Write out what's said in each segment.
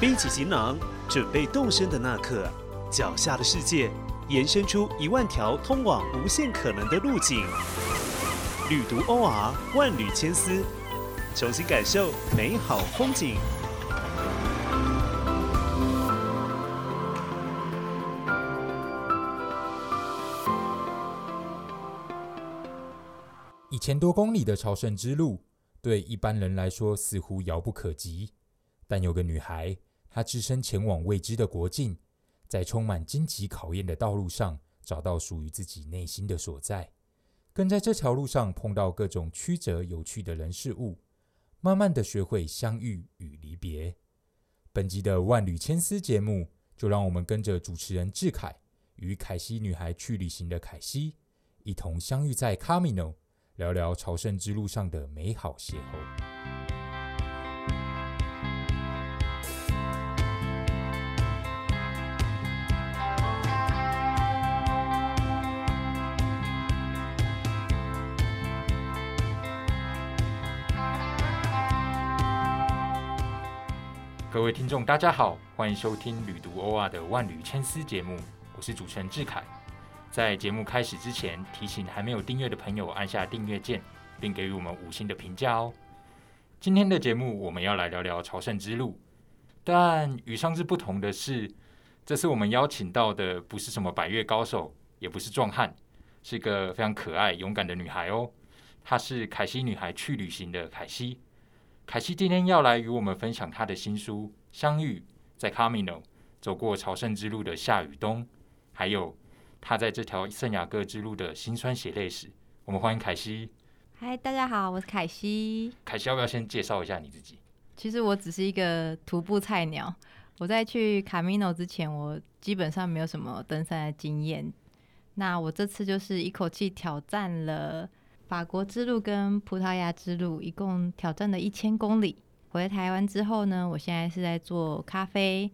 背起行囊，准备动身的那刻，脚下的世界延伸出一万条通往无限可能的路径。旅途 OR 万缕千丝，重新感受美好风景。一千多公里的朝圣之路，对一般人来说似乎遥不可及。但有个女孩，他只身前往未知的国境，在充满荆棘考验的道路上，找到属于自己内心的所在。更在这条路上碰到各种曲折有趣的人事物，慢慢的学会相遇与离别。本集的万缕千丝节目，就让我们跟着主持人志凯与凯西女孩去旅行的凯西，一同相遇在 Camino。聊聊朝圣之路上的美好邂逅。各位听众，大家好，欢迎收听《旅读欧亚的万缕千丝》节目，我是主持人志凯。在节目开始之前，提醒还没有订阅的朋友按下订阅键，并给予我们五星的评价哦。今天的节目我们要来聊聊朝圣之路，但与上次不同的是，这次我们邀请到的不是什么百越高手，也不是壮汉，是个非常可爱勇敢的女孩哦。她是凯西女孩去旅行的凯西。凯西今天要来与我们分享他的新书《相遇在 Camino》，走过朝圣之路的夏与冬，还有。他在这条圣雅各之路的辛酸血泪史，我们欢迎凯西。嗨，大家好，我是凯西。凯西，要不要先介绍一下你自己？其实我只是一个徒步菜鸟。我在去卡米诺之前，我基本上没有什么登山的经验。那我这次就是一口气挑战了法国之路跟葡萄牙之路，一共挑战了一千公里。回台湾之后呢，我现在是在做咖啡。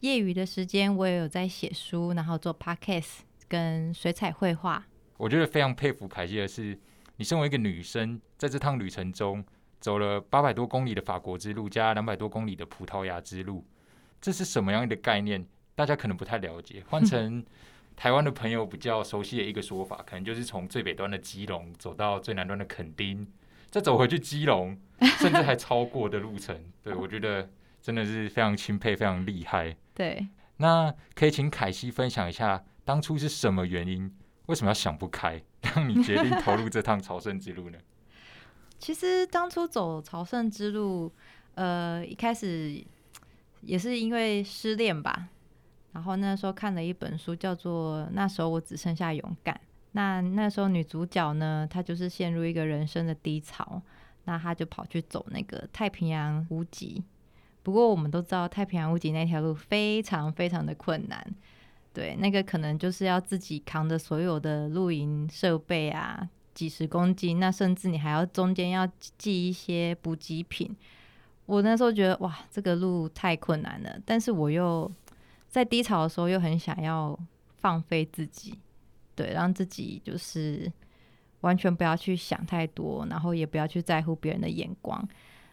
业余的时间，我也有在写书，然后做 podcast。跟水彩绘画，我觉得非常佩服凯西的是，你身为一个女生，在这趟旅程中走了八百多公里的法国之路，加两百多公里的葡萄牙之路，这是什么样的概念？大家可能不太了解。换成台湾的朋友比较熟悉的一个说法，可能就是从最北端的基隆走到最南端的垦丁，再走回去基隆，甚至还超过的路程。对我觉得真的是非常钦佩，非常厉害。对，那可以请凯西分享一下。当初是什么原因？为什么要想不开，让你决定投入这趟朝圣之路呢？其实当初走朝圣之路，呃，一开始也是因为失恋吧。然后那时候看了一本书，叫做《那时候我只剩下勇敢》。那那时候女主角呢，她就是陷入一个人生的低潮，那她就跑去走那个太平洋屋脊。不过我们都知道，太平洋屋脊那条路非常非常的困难。对，那个可能就是要自己扛着所有的露营设备啊，几十公斤，那甚至你还要中间要寄一些补给品。我那时候觉得哇，这个路太困难了，但是我又在低潮的时候又很想要放飞自己，对，让自己就是完全不要去想太多，然后也不要去在乎别人的眼光。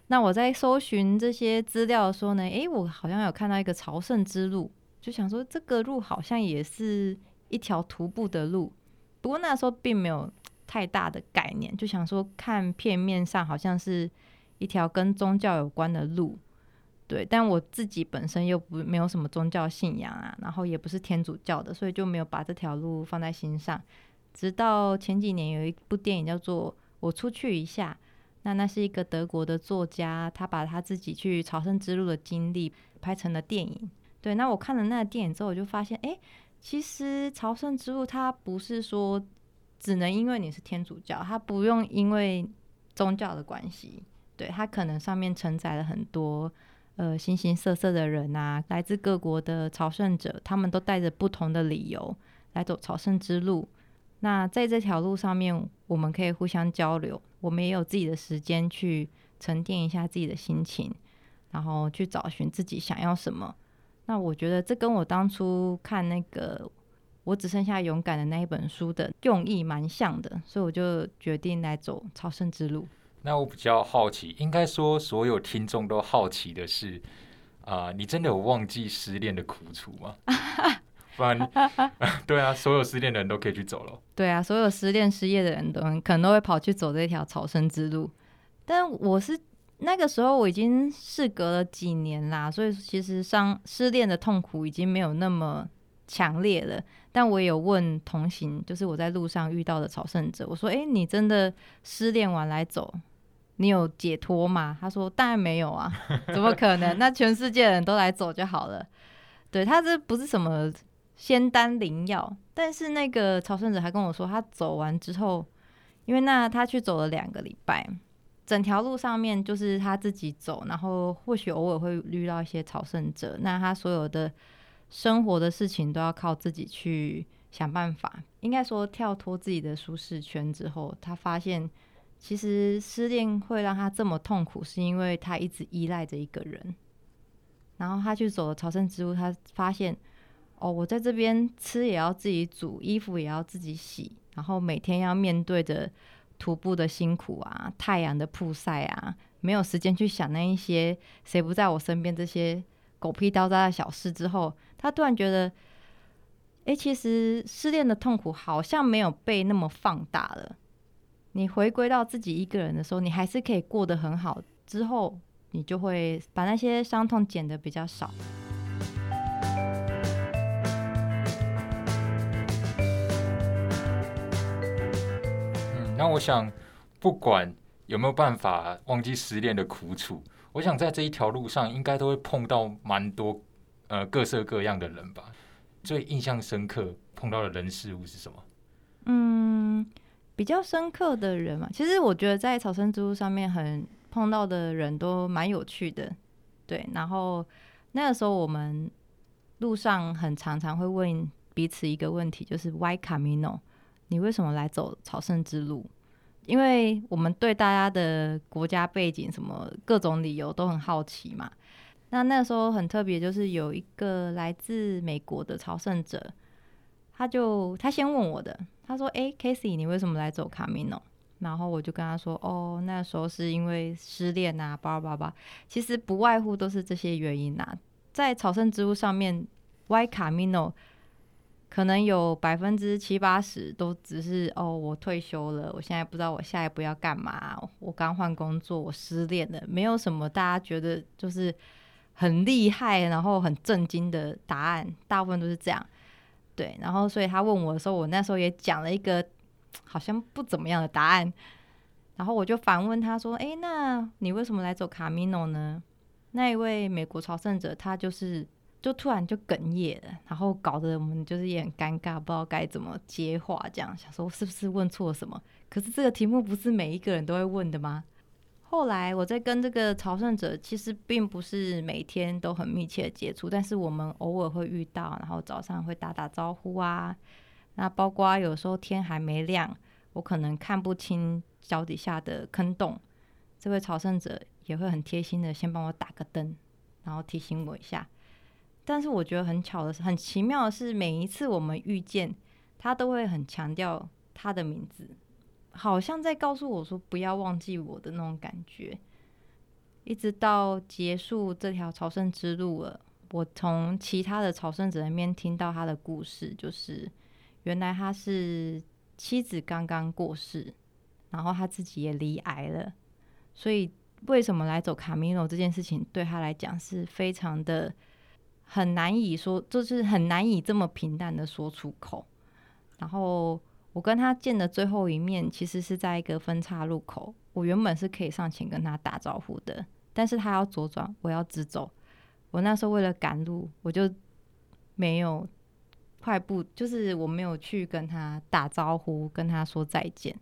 那我在搜寻这些资料的时候呢，诶，我好像有看到一个朝圣之路。就想说这个路好像也是一条徒步的路，不过那时候并没有太大的概念，就想说看片面上好像是一条跟宗教有关的路，对，但我自己本身又不没有什么宗教信仰啊，然后也不是天主教的，所以就没有把这条路放在心上。直到前几年有一部电影叫做《我出去一下》，那那是一个德国的作家，他把他自己去朝圣之路的经历拍成了电影。对，那我看了那个电影之后，我就发现，哎，其实朝圣之路它不是说只能因为你是天主教，它不用因为宗教的关系，对，它可能上面承载了很多呃形形色色的人啊，来自各国的朝圣者，他们都带着不同的理由来走朝圣之路。那在这条路上面，我们可以互相交流，我们也有自己的时间去沉淀一下自己的心情，然后去找寻自己想要什么。那我觉得这跟我当初看那个我只剩下勇敢的那一本书的用意蛮像的，所以我就决定来走朝圣之路。那我比较好奇，应该说所有听众都好奇的是，啊、你真的有忘记失恋的苦楚吗？不然，对啊，所有失恋的人都可以去走了。对啊，所有失恋失业的人都可能都会跑去走这条朝圣之路。但我是那个时候我已经事隔了几年啦，所以其实伤失恋的痛苦已经没有那么强烈了。但我也有问同行，就是我在路上遇到的朝圣者，我说：“诶，你真的失恋完来走，你有解脱吗？”他说：“当然没有啊，怎么可能？那全世界人都来走就好了。”对他这不是什么仙丹灵药，但是那个朝圣者还跟我说，他走完之后，因为那他去走了两个礼拜，整条路上面就是他自己走，然后或许偶尔会遇到一些朝圣者，那他所有的生活的事情都要靠自己去想办法。应该说跳脱自己的舒适圈之后，他发现其实失恋会让他这么痛苦，是因为他一直依赖着一个人。然后他去走了朝圣之路，他发现哦，我在这边吃也要自己煮，衣服也要自己洗，然后每天要面对着徒步的辛苦啊，太阳的曝晒啊，没有时间去想那一些谁不在我身边这些狗屁叨叨的小事。之后，他突然觉得，哎，其实失恋的痛苦好像没有被那么放大了。你回归到自己一个人的时候，你还是可以过得很好。之后，你就会把那些伤痛减得比较少。嗯，那我想，不管有没有办法忘记失恋的苦楚，我想在这一条路上应该都会碰到蛮多呃各色各样的人吧。最印象深刻碰到的人事物是什么？嗯，比较深刻的人嘛，其实我觉得在草生之路上面很碰到的人都蛮有趣的，对。然后那个时候我们路上很常常会问彼此一个问题，就是 Why Camino？你为什么来走朝圣之路？因为我们对大家的国家背景、什么各种理由都很好奇嘛。那那时候很特别，就是有一个来自美国的朝圣者，他就他先问我的，他说：“诶，Casey，你为什么来走卡米诺？”然后我就跟他说：“哦，那时候是因为失恋啊，叭叭叭。其实不外乎都是这些原因啊。在朝圣之路上面，Y 卡米诺可能有百分之七八十都只是哦，我退休了，我现在不知道我下一步要干嘛，我刚换工作，我失恋了，没有什么大家觉得就是很厉害，然后很震惊的答案，大部分都是这样。对，然后所以他问我的时候，我那时候也讲了一个。”好像不怎么样的答案，然后我就反问他说：“诶，那你为什么来走卡米诺呢？”那一位美国朝圣者他就是就突然就哽咽了，然后搞得我们就是也很尴尬，不知道该怎么接话，这样想说是不是问错什么？可是这个题目不是每一个人都会问的吗？后来我在跟这个朝圣者其实并不是每天都很密切的接触，但是我们偶尔会遇到，然后早上会打打招呼啊。那包括有时候天还没亮，我可能看不清脚底下的坑洞，这位朝圣者也会很贴心的先帮我打个灯，然后提醒我一下。但是我觉得很巧的是，很奇妙的是，每一次我们遇见他，都会很强调他的名字，好像在告诉我说不要忘记我的那种感觉。一直到结束这条朝圣之路了，我从其他的朝圣者那边听到他的故事，就是。原来他是妻子刚刚过世，然后他自己也离癌了，所以为什么来走卡米诺这件事情对他来讲是非常的很难以说，就是很难以这么平淡的说出口。然后我跟他见的最后一面，其实是在一个分岔路口，我原本是可以上前跟他打招呼的，但是他要左转，我要直走。我那时候为了赶路，我就没有。快步就是我没有去跟他打招呼，跟他说再见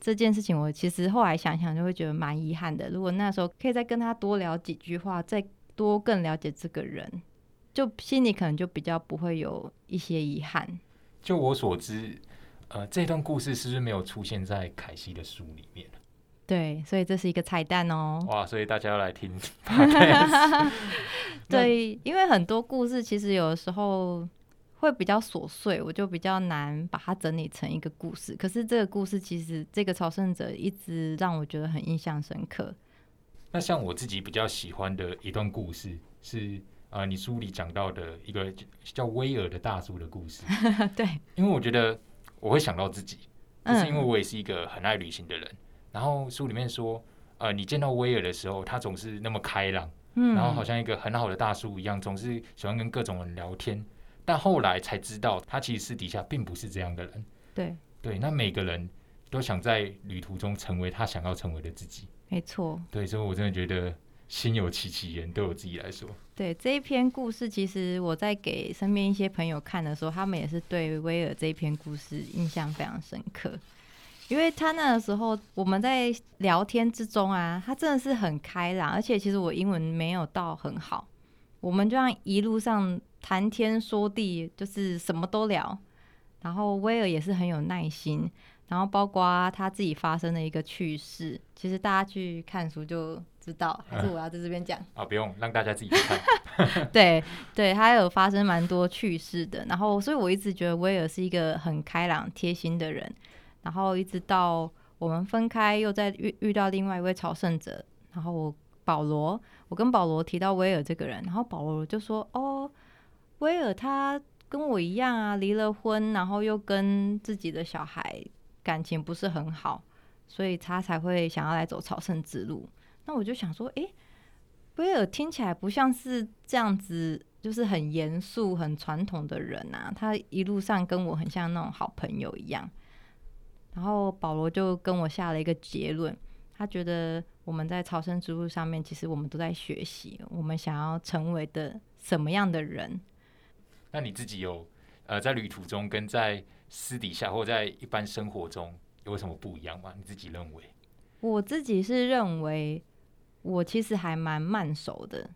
这件事情，我其实后来想想就会觉得蛮遗憾的。如果那时候可以再跟他多聊几句话，再多更了解这个人，就心里可能就比较不会有一些遗憾。就我所知，呃，这段故事是不是没有出现在凯西的书里面？对，所以这是一个彩蛋哦。哇，所以大家要来听。对，因为很多故事其实有的时候。会比较琐碎，我就比较难把它整理成一个故事。可是这个故事其实这个朝圣者一直让我觉得很印象深刻。那像我自己比较喜欢的一段故事，是呃你书里讲到的一个叫威尔的大叔的故事。对，因为我觉得我会想到自己，就是因为嗯我也是一个很爱旅行的人。然后书里面说，呃，你见到威尔的时候，他总是那么开朗，嗯，然后好像一个很好的大叔一样，总是喜欢跟各种人聊天。但后来才知道，他其实私底下并不是这样的人。对，对，那每个人都想在旅途中成为他想要成为的自己。没错。对，所以我真的觉得心有戚戚焉，对我自己来说。对这一篇故事，其实我在给身边一些朋友看的时候，他们也是对威尔这一篇故事印象非常深刻，因为他那个时候我们在聊天之中啊，他真的是很开朗，而且其实我英文没有到很好，我们就像一路上谈天说地，就是什么都聊，然后威尔也是很有耐心。然后包括他自己发生的一个趣事，其实大家去看书就知道，还是我要在这边讲。啊，不用让大家自己去看。对对，他有发生蛮多趣事的。然后，所以我一直觉得威尔是一个很开朗、贴心的人。然后一直到我们分开，又在遇遇到另外一位朝圣者，然后我保罗，我跟保罗提到威尔这个人，然后保罗就说：“哦，威尔他跟我一样啊，离了婚，然后又跟自己的小孩感情不是很好，所以他才会想要来走朝圣之路。”那我就想说，诶，威尔听起来不像是这样子，就是很严肃、很传统的人啊。他一路上跟我很像那种好朋友一样。然后保罗就跟我下了一个结论，他觉得我们在朝圣之路上面，其实我们都在学习，我们想要成为的什么样的人。那你自己有呃在旅途中跟在私底下或在一般生活中有什么不一样吗？你自己认为？我自己是认为，我其实还蛮慢熟的，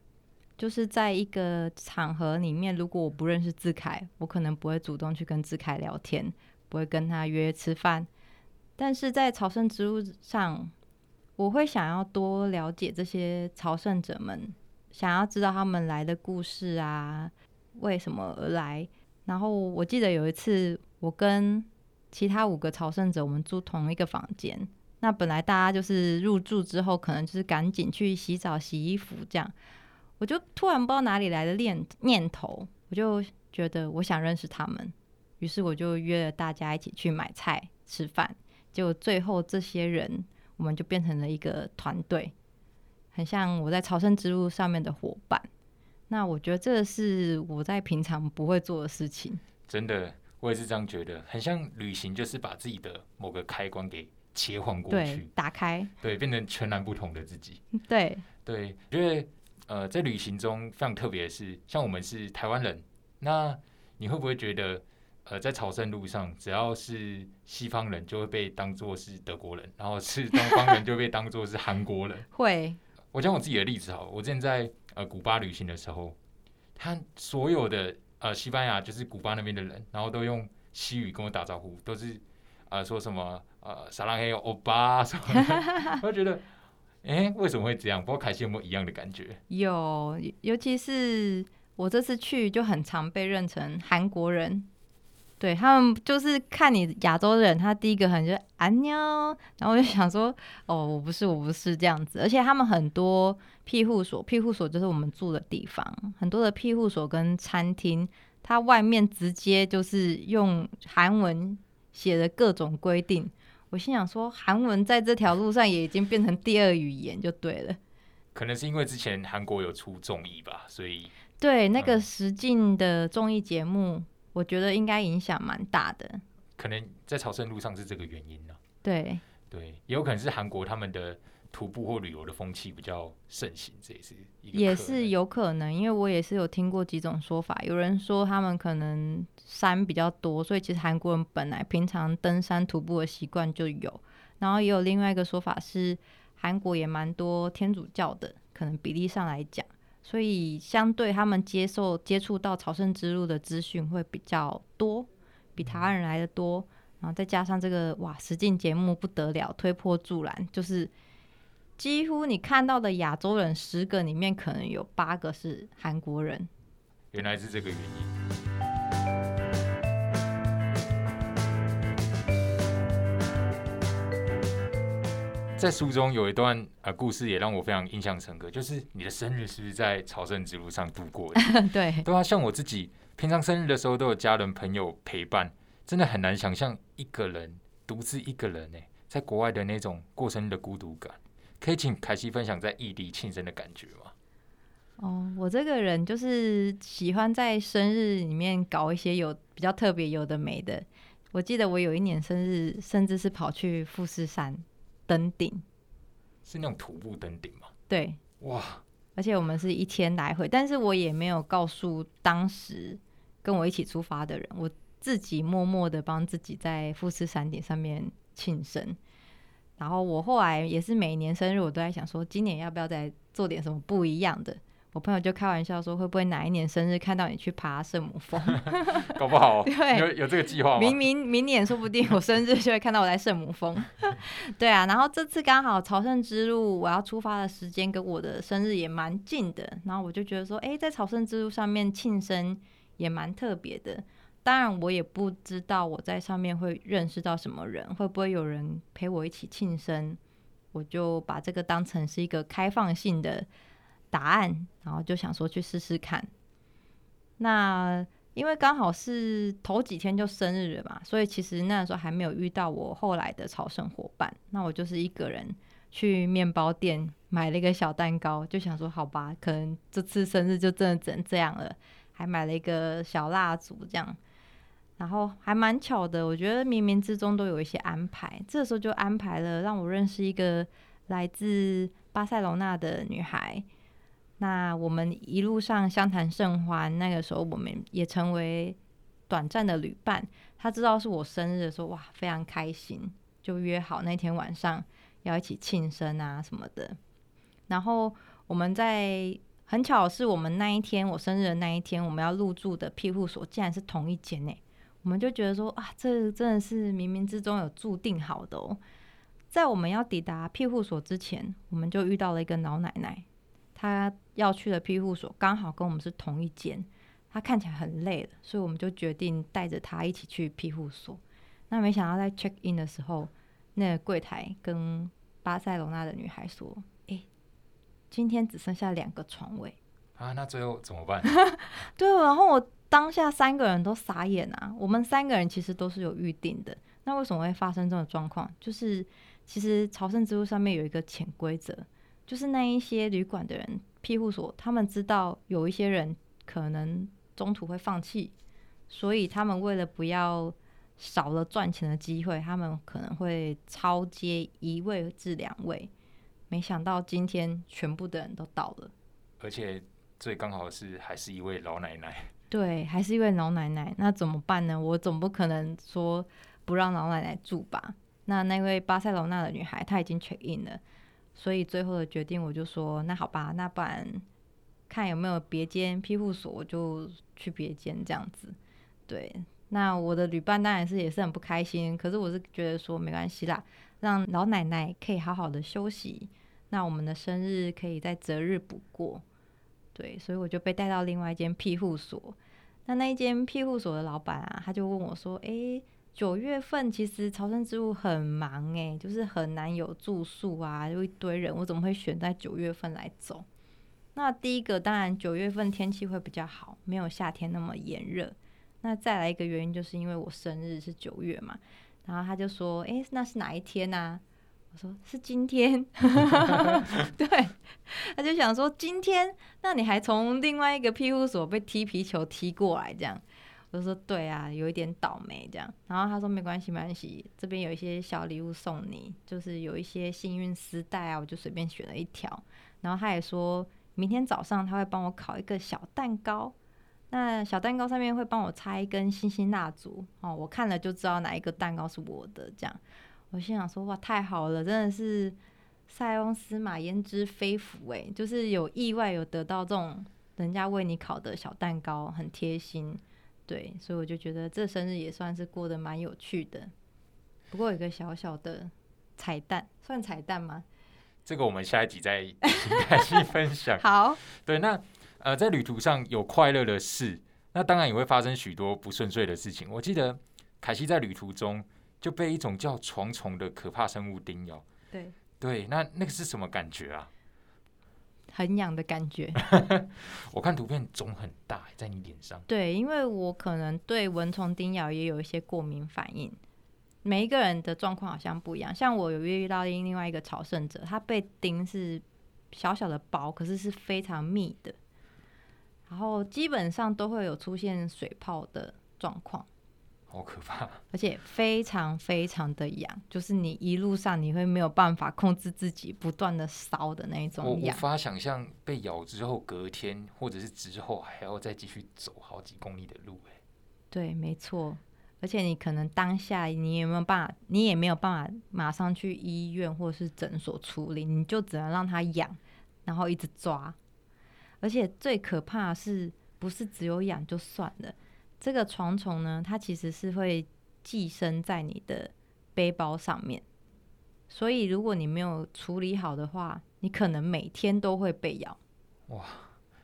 就是在一个场合里面，如果我不认识志凯，我可能不会主动去跟志凯聊天，不会跟他约吃饭。但是在朝圣之路上，我会想要多了解这些朝圣者们，想要知道他们来的故事啊，为什么而来。然后我记得有一次，我跟其他五个朝圣者，我们住同一个房间。那本来大家就是入住之后，可能就是赶紧去洗澡、洗衣服这样。我就突然不知道哪里来的念念头，我就觉得我想认识他们，于是我就约了大家一起去买菜、吃饭。结果最后这些人，我们就变成了一个团队，很像我在朝圣之路上面的伙伴。那我觉得这是我在平常不会做的事情。真的，我也是这样觉得，很像旅行，就是把自己的某个开关给切换过去，，打开，对，变成全然不同的自己。对，对，因为呃，在旅行中非常特别的是，像我们是台湾人，那你会不会觉得，呃，在朝圣路上，只要是西方人就会被当作是德国人，然后是东方人就被当作是韩国人？会，我讲我自己的例子好了，我之前在呃古巴旅行的时候，他所有的呃西班牙就是古巴那边的人，然后都用西语跟我打招呼，都是呃说什么呃撒浪嘿欧巴什么的，我觉得，哎、为什么会这样？不过凯西有没有一样的感觉？有，尤其是我这次去就很常被认成韩国人，对他们就是看你亚洲人，他第一个很就是安妞，然后我就想说，哦，我不是，我不是这样子，而且他们很多庇护所，庇护所就是我们住的地方，很多的庇护所跟餐厅，它外面直接就是用韩文写的各种规定。我心想说，韩文在这条路上也已经变成第二语言，就对了。可能是因为之前韩国有出综艺吧，所以对，那个嗯实境的综艺节目，我觉得应该影响蛮大的。可能在朝圣路上是这个原因呢、对，对，也有可能是韩国他们的徒步或旅游的风气比较盛行，这也是一个也是有可能，因为我也是有听过几种说法，有人说他们可能山比较多，所以其实韩国人本来平常登山徒步的习惯就有。然后也有另外一个说法是，韩国也蛮多天主教的，可能比例上来讲，所以相对他们接受接触到朝圣之路的资讯会比较多，比台湾人来的多。然后再加上这个哇，实境节目不得了，推波助澜，就是几乎你看到的亚洲人十个里面，可能有八个是韩国人。原来是这个原因。在书中有一段呃故事也让我非常印象深刻，就是你的生日是不是在朝圣之路上度过的？对，对啊，像我自己平常生日的时候都有家人朋友陪伴，真的很难想象一个人独自一个人呢，在国外的那种过生日的孤独感。可以请凯西分享在异地庆生的感觉吗？哦，我这个人就是喜欢在生日里面搞一些有比较特别有的没的。我记得我有一年生日，甚至是跑去富士山登顶，是那种徒步登顶吗？对，哇！而且我们是一天来回，但是我也没有告诉当时跟我一起出发的人，我自己默默的帮自己在富士山顶上面庆生。然后我后来也是每年生日，我都在想说，今年要不要再做点什么不一样的。我朋友就开玩笑说，会不会哪一年生日看到你去爬圣母峰？搞不好对有有这个计划吗？明明明年说不定我生日就会看到我在圣母峰。对啊，然后这次刚好朝圣之路我要出发的时间跟我的生日也蛮近的，然后我就觉得说，哎，在朝圣之路上面庆生也蛮特别的。当然，我也不知道我在上面会认识到什么人，会不会有人陪我一起庆生？我就把这个当成是一个开放性的答案，然后就想说去试试看。那因为刚好是头几天就生日了嘛，所以其实那时候还没有遇到我后来的朝圣伙伴。那我就是一个人去面包店买了一个小蛋糕，就想说好吧，可能这次生日就真的只能这样了。还买了一个小蜡烛，这样。然后还蛮巧的，我觉得冥冥之中都有一些安排。这时候就安排了让我认识一个来自巴塞罗那的女孩。那我们一路上相谈甚欢，那个时候我们也成为短暂的旅伴。她知道是我生日的时候，哇，非常开心，就约好那天晚上要一起庆生啊什么的。然后我们在很巧是我们那一天我生日的那一天，我们要入住的庇护所竟然是同一间呢。我们就觉得说啊，这真的是冥冥之中有注定好的哦。在我们要抵达庇护所之前，我们就遇到了一个老奶奶，她要去的庇护所刚好跟我们是同一间，她看起来很累了，所以我们就决定带着她一起去庇护所。那没想到在 check in 的时候，那个柜台跟巴塞罗那的女孩说：“哎，今天只剩下两个床位啊，那最后怎么办？” 对，然后我。当下三个人都傻眼啊！我们三个人其实都是有预定的，那为什么会发生这种状况？就是其实朝圣之路上面有一个潜规则，就是那一些旅馆的人、庇护所，他们知道有一些人可能中途会放弃，所以他们为了不要少了赚钱的机会，他们可能会超接一位至两位。没想到今天全部的人都到了，而且最刚好是还是一位老奶奶。对，还是一位老奶奶，那怎么办呢？我总不可能说不让老奶奶住吧？那那位巴塞罗那的女孩她已经 check in 了，所以最后的决定我就说，那好吧，那不然看有没有别间庇护所，我就去别间这样子。对，那我的旅伴当然是也是很不开心，可是我是觉得说没关系啦，让老奶奶可以好好的休息，那我们的生日可以在择日补过。对，所以我就被带到另外一间庇护所。那那一间庇护所的老板啊，他就问我说：“诶，九月份其实朝圣之路很忙诶，就是很难有住宿啊，就一堆人，我怎么会选在九月份来走？”那第一个当然九月份天气会比较好，没有夏天那么炎热。那再来一个原因，就是因为我生日是九月嘛。然后他就说：“诶，那是哪一天呢？”我说是今天，对，他就想说今天，那你还从另外一个庇护所被踢皮球踢过来，这样，我说对啊，有一点倒霉这样。然后他说没关系，没关系，这边有一些小礼物送你，就是有一些幸运丝带啊，我就随便选了一条。然后他也说明天早上他会帮我烤一个小蛋糕，那小蛋糕上面会帮我插一根星星蜡烛哦，我看了就知道哪一个蛋糕是我的这样。我心想说哇，太好了，真的是塞翁失马焉知非福哎，就是有意外有得到这种人家为你烤的小蛋糕，很贴心，对，所以我就觉得这生日也算是过得蛮有趣的。不过有个小小的彩蛋，算彩蛋吗？这个我们下一集再开心分享。好，对，那呃，在旅途上有快乐的事，那当然也会发生许多不顺遂的事情。我记得凯西在旅途中。就被一种叫床虫的可怕生物叮咬。对，对，那那个是什么感觉啊？很痒的感觉。我看图片肿很大，在你脸上。对，因为我可能对蚊虫叮咬也有一些过敏反应。每一个人的状况好像不一样，像我有遇到另外一个朝圣者，他被叮是小小的包，可是是非常密的，然后基本上都会有出现水泡的状况，好可怕，而且非常非常的痒，就是你一路上你会没有办法控制自己，不断的烧的那一我种痒。无法想象被咬之后隔天或者是之后还要再继续走好几公里的路、欸，对，没错。而且你可能当下你也没有办法，你也没有办法马上去医院或是诊所处理，你就只能让它痒，然后一直抓。而且最可怕的是，不是只有痒就算了，这个床虫呢，它其实是会寄生在你的背包上面，所以如果你没有处理好的话，你可能每天都会被咬。哇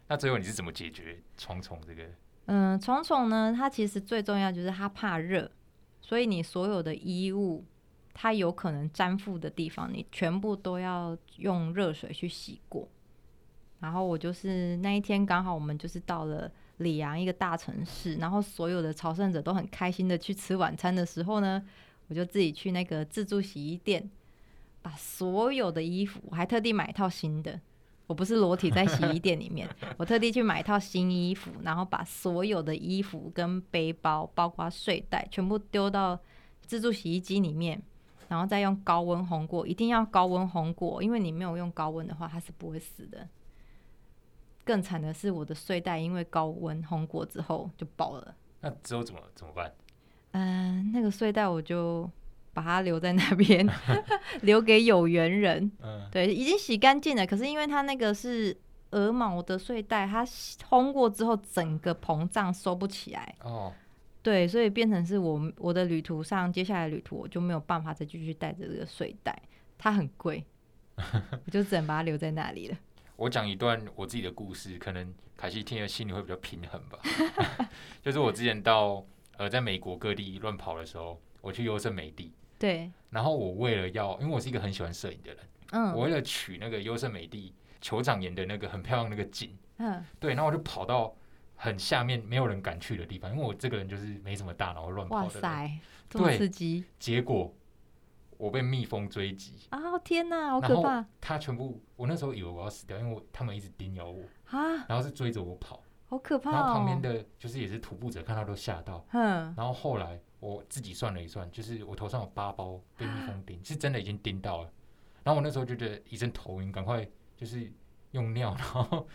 那最后你是怎么解决床虫这个？嗯，虫虫呢，它其实最重要就是它怕热，所以你所有的衣物，它有可能粘附的地方，你全部都要用热水去洗过。然后我就是那一天刚好我们就是到了里昂一个大城市，然后所有的朝圣者都很开心的去吃晚餐的时候呢，我就自己去那个自助洗衣店，把所有的衣服，我还特地买一套新的。我不是裸体在洗衣店里面，我特地去买一套新衣服，然后把所有的衣服跟背包，包括睡袋，全部丢到自助洗衣机里面，然后再用高温烘过，一定要高温烘过，因为你没有用高温的话，它是不会死的。更惨的是，我的睡袋因为高温烘过之后就爆了。那之后怎么怎么办？嗯、那个睡袋我就把它留在那边，留给有缘人。嗯，对，已经洗干净了。可是因为它那个是鹅毛的睡袋，它烘过之后整个膨胀收不起来，哦，对，所以变成是我我的旅途上，接下来旅途我就没有办法再继续带着这个睡袋，它很贵，我就只能把它留在那里了。我讲一段我自己的故事，可能凯西听了心里会比较平衡吧。就是我之前到呃在美国各地乱跑的时候，我去优胜美地，对，然后我为了要，因为我是一个很喜欢摄影的人，嗯，我为了取那个优胜美地酋长岩的那个很漂亮那个景，嗯，对，然后我就跑到很下面没有人敢去的地方，因为我这个人就是没什么大脑乱跑的人。塞，这么对刺激结果我被蜜蜂追击，啊！天哪，好可怕。它全部，我那时候以为我要死掉，因为我他们一直叮咬我，啊，然后是追着我跑，好可怕然后哦！旁边的就是也是徒步者看到都吓到，嗯，然后后来我自己算了一算，就是我头上有八包被蜜蜂叮，是真的已经叮到了，然后我那时候就觉得一阵头晕，赶快就是用尿，然后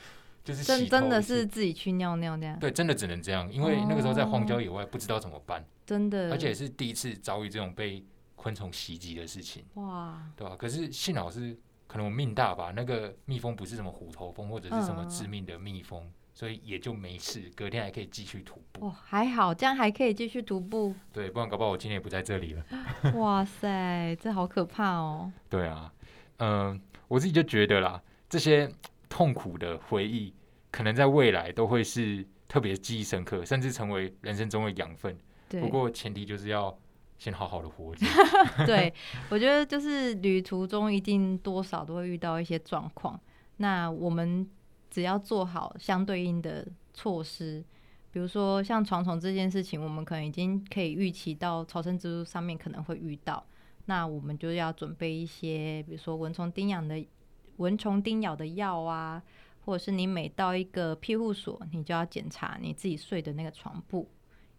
就是真真的是自己去尿尿这样，对，真的只能这样，因为那个时候在荒郊哦。野外，不知道怎么办，真的，而且也是第一次遭遇这种被昆虫袭击的事情，哇，对吧、可是幸好是可能我命大吧，那个蜜蜂不是什么虎头蜂或者是什么嗯致命的蜜蜂，所以也就没事，隔天还可以继续徒步。哇，还好，这样还可以继续徒步。对，不然搞不好我今天也不在这里了。哇塞，这好可怕哦！对啊，嗯、我自己就觉得啦，这些痛苦的回忆，可能在未来都会是特别记忆深刻，甚至成为人生中的养分。对不，过前提就是要先好好的活着。对我觉得就是旅途中一定多少都会遇到一些状况，那我们只要做好相对应的措施，比如说像床虫这件事情，我们可能已经可以预期到朝圣之路上面可能会遇到，那我们就要准备一些，比如说蚊虫叮咬的蚊虫叮咬的药啊，或者是你每到一个庇护所，你就要检查你自己睡的那个床铺。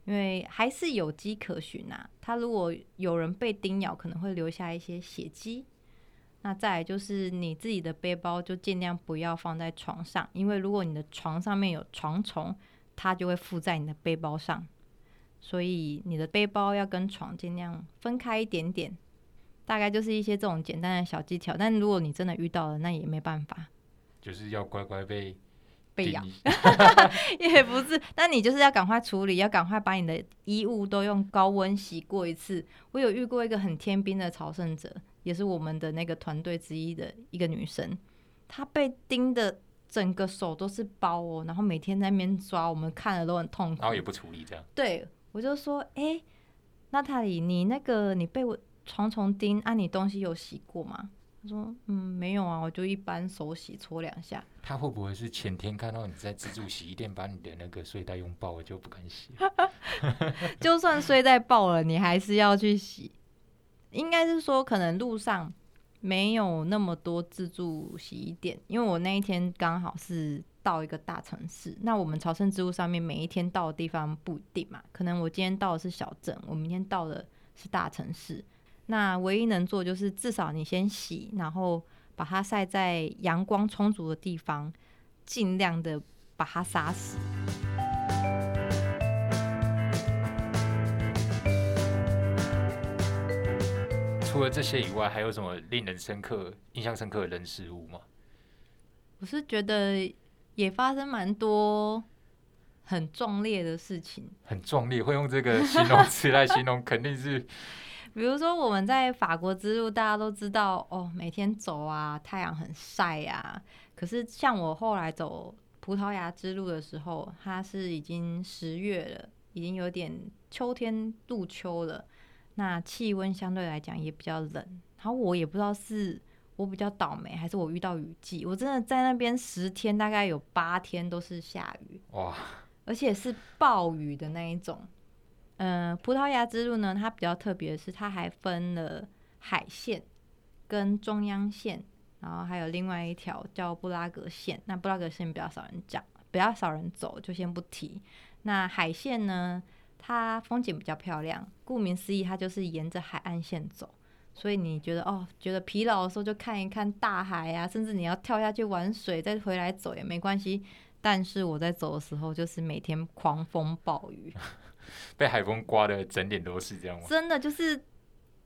因为还是有迹可循啊。它如果有人被叮咬，可能会留下一些血迹。那再就是你自己的背包，就尽量不要放在床上，因为如果你的床上面有床虫，它就会附在你的背包上。所以你的背包要跟床尽量分开一点点。大概就是一些这种简单的小技巧，但如果你真的遇到了，那也没办法，就是要乖乖被被被咬也不是，那你就是要赶快处理，要赶快把你的衣物都用高温洗过一次。我有遇过一个很天兵的朝圣者，也是我们的那个团队之一的一个女生，她被叮的整个手都是包哦，然后每天在那边抓，我们看了都很痛苦然后。也不处理这样。对我就说，哎、娜塔莉，你那个你被我床虫叮啊，你东西有洗过吗？他说：“嗯，没有啊，我就一般手洗搓两下。他会不会是前天看到你在自助洗衣店把你的那个睡袋用爆了就不敢洗？就算睡袋爆了，你还是要去洗。应该是说，可能路上没有那么多自助洗衣店，因为我那一天刚好是到一个大城市。那我们朝圣之路上面每一天到的地方不一定嘛，可能我今天到的是小镇，我明天到的是大城市。那唯一能做就是至少你先洗，然后把它晒在阳光充足的地方，尽量的把它杀死。除了这些以外，还有什么令人深刻、印象深刻的人事物吗？我是觉得也发生蛮多很壮烈的事情，很壮烈，会用这个形容词来形容，肯定是。比如说我们在法国之路，大家都知道哦，每天走啊，太阳很晒呀。可是像我后来走葡萄牙之路的时候，它是已经十月了，已经有点秋天入秋了。那气温相对来讲也比较冷，然后我也不知道是我比较倒霉，还是我遇到雨季。我真的在那边十天，大概有八天都是下雨，哇！而且是暴雨的那一种。嗯，葡萄牙之路呢，它比较特别的是，它还分了海线跟中央线，然后还有另外一条叫布拉格线。那布拉格线比较少人讲，比较少人走，就先不提。那海线呢？它风景比较漂亮，顾名思义，它就是沿着海岸线走，所以你觉得哦，觉得疲劳的时候就看一看大海啊，甚至你要跳下去玩水再回来走也没关系。但是我在走的时候，就是每天狂风暴雨，被海风刮的整脸都是这样吗？真的就是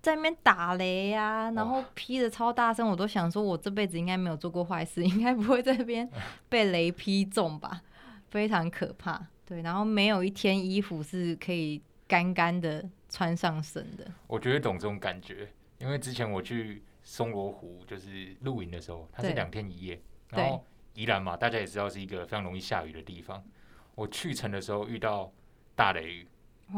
在那边打雷呀，然后劈的超大声，我都想说，我这辈子应该没有做过坏事，应该不会在那边 被雷劈中吧，非常可怕。对，然后没有一天衣服是可以干干的穿上身的。我觉得懂这种感觉，因为之前我去松罗湖就是露营的时候，它是两天一夜，然后宜兰嘛，大家也知道是一个非常容易下雨的地方。我去程的时候遇到大雷雨，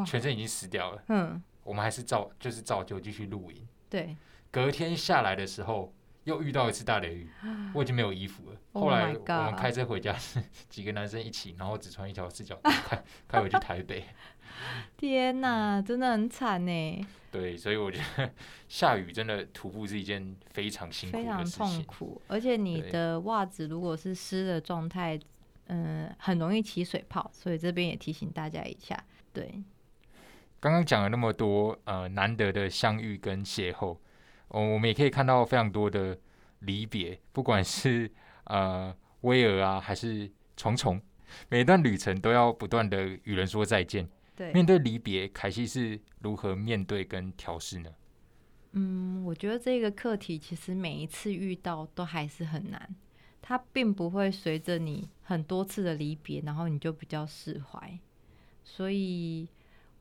全身已经湿掉了。嗯，我们还是照就是照旧继续露营。对，隔天下来的时候。又遇到一次大雷雨，我已经没有衣服了。后来我们开车回家是几个男生一起，然后只穿一条四角开开 回去台北。天哪，真的很惨呢。对，所以我觉得下雨真的徒步是一件非常辛苦、非常痛苦，而且你的袜子如果是湿的状态，嗯，很容易起水泡。所以这边也提醒大家一下。对，刚刚讲了那么多呃难得的相遇跟邂逅。哦，我们也可以看到非常多的离别，不管是 呃威尔啊，还是重重，每一段旅程都要不断的与人说再见。对，面对离别，凯西是如何面对跟调试呢？嗯，我觉得这个课题其实每一次遇到都还是很难，它并不会随着你很多次的离别，然后你就比较释怀。所以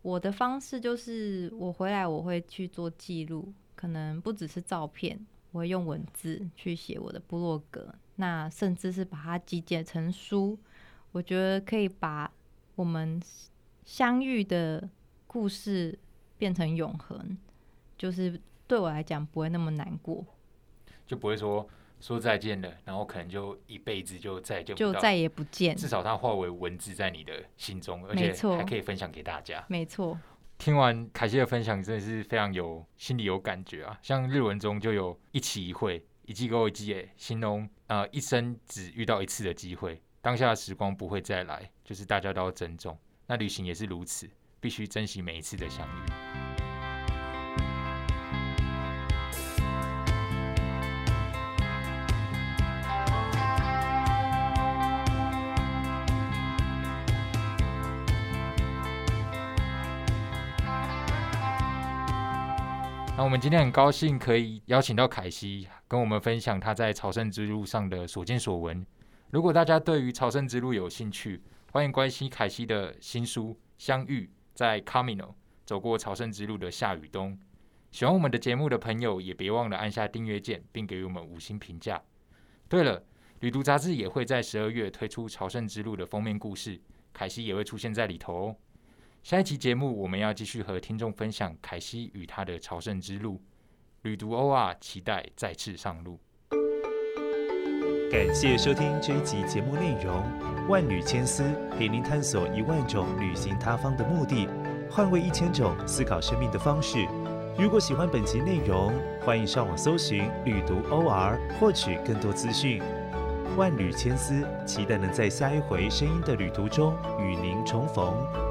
我的方式就是，我回来我会去做记录。可能不只是照片，我会用文字去写我的部落格，那甚至是把它集结成书。我觉得可以把我们相遇的故事变成永恒，就是对我来讲不会那么难过，就不会说说再见了，然后可能就一辈子就再就就再也不见。至少它化为文字在你的心中，而且还可以分享给大家。没错。听完凯西的分享，真的是非常有心里有感觉啊！像日文中就有一期一会，一季够一季诶，形容呃一生只遇到一次的机会，当下的时光不会再来，就是大家都要珍重。那旅行也是如此，必须珍惜每一次的相遇。那我们今天很高兴可以邀请到凯西，跟我们分享他在朝圣之路上的所见所闻。如果大家对于朝圣之路有兴趣，欢迎关心凯西的新书《相遇在 Camino 走过朝圣之路的夏与冬》。喜欢我们的节目的朋友，也别忘了按下订阅键，并给予我们五星评价。对了，旅读杂志也会在十二月推出朝圣之路的封面故事，凯西也会出现在里头哦。下一期节目，我们要继续和听众分享凯西与他的朝圣之路。旅途 OR 期待再次上路。感谢收听这一集节目内容，万缕千丝陪您探索一万种旅行他方的目的，换位一千种思考生命的方式。如果喜欢本集内容，欢迎上网搜寻旅读 OR 获取更多资讯。万缕千丝，期待能在下一回声音的旅途中与您重逢。